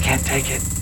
can't take it.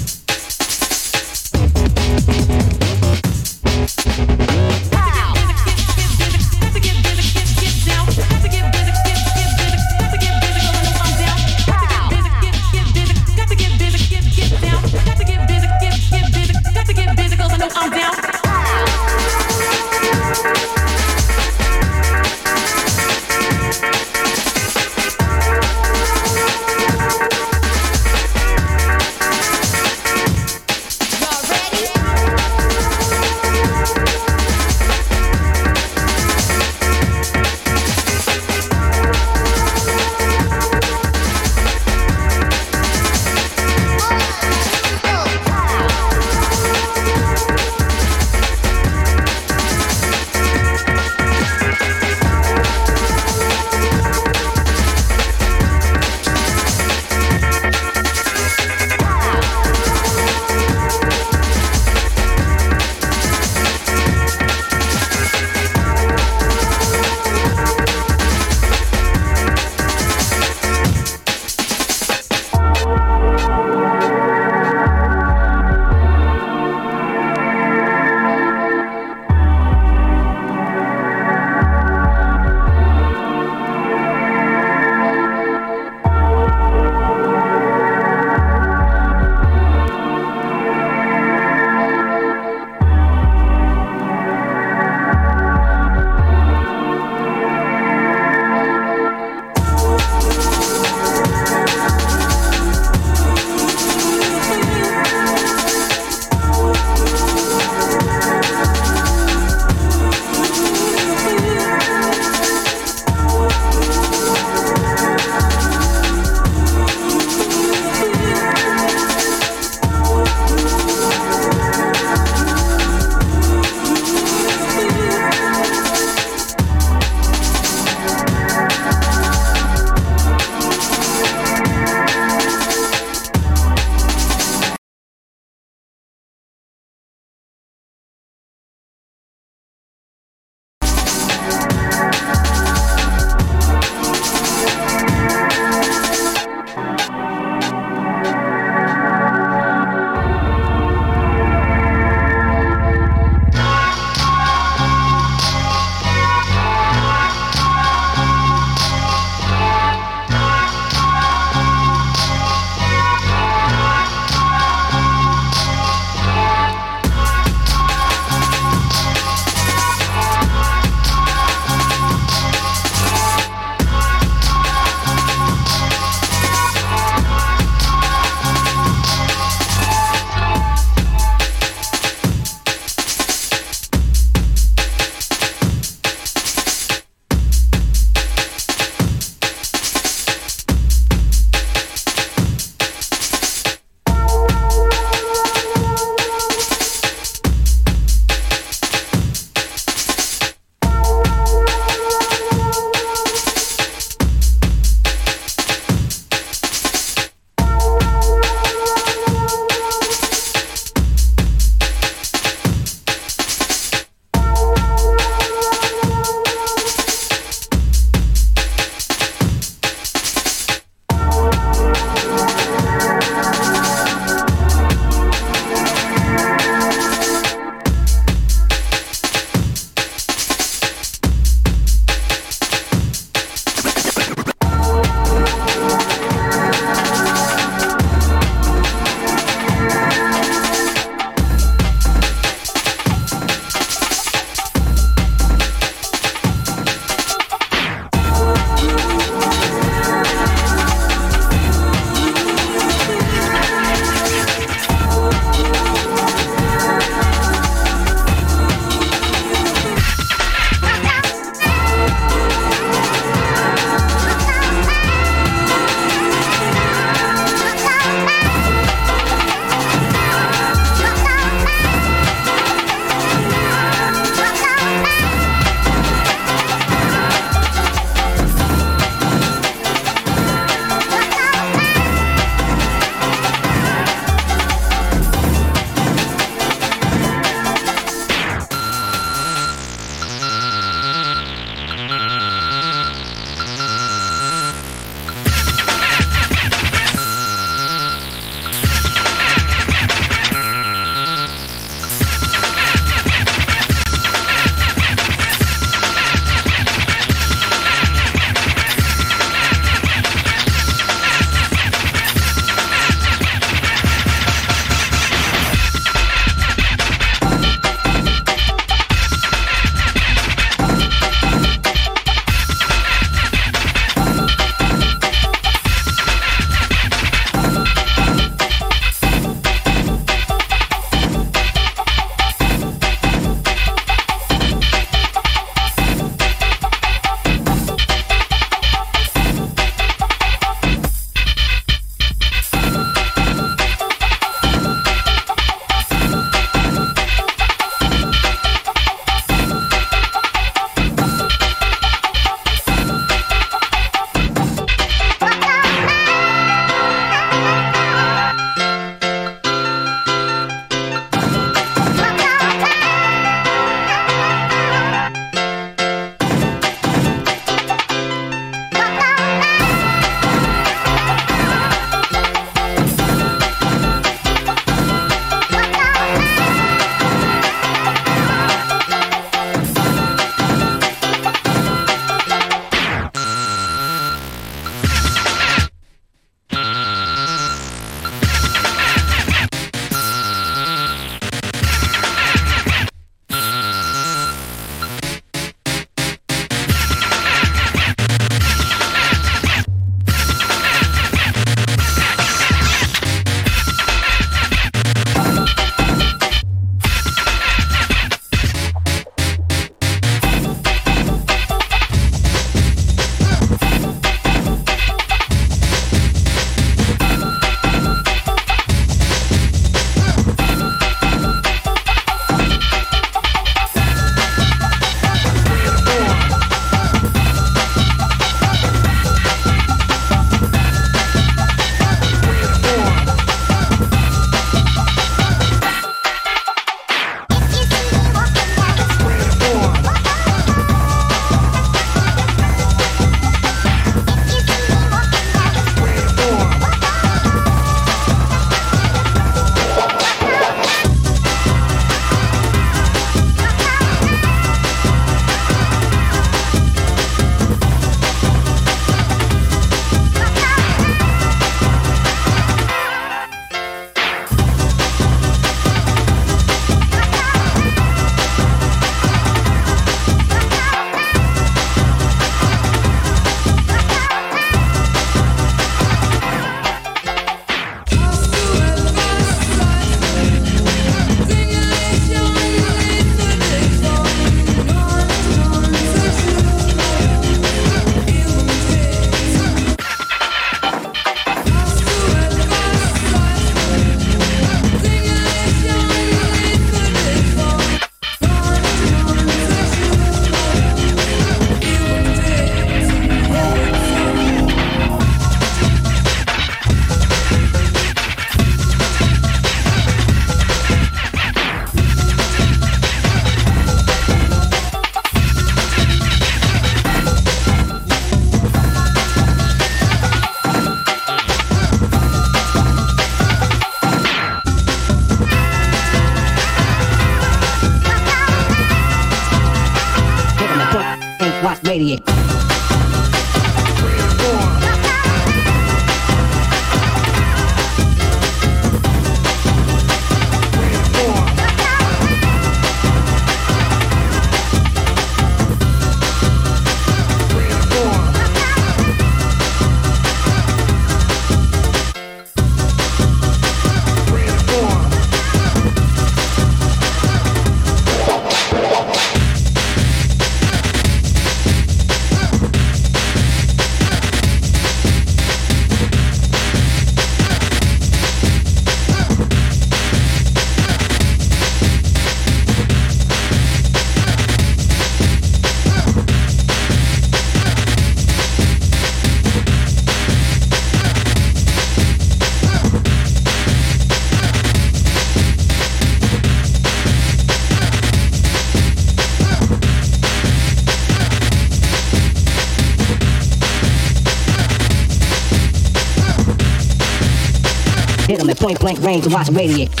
rank range to watch radiate.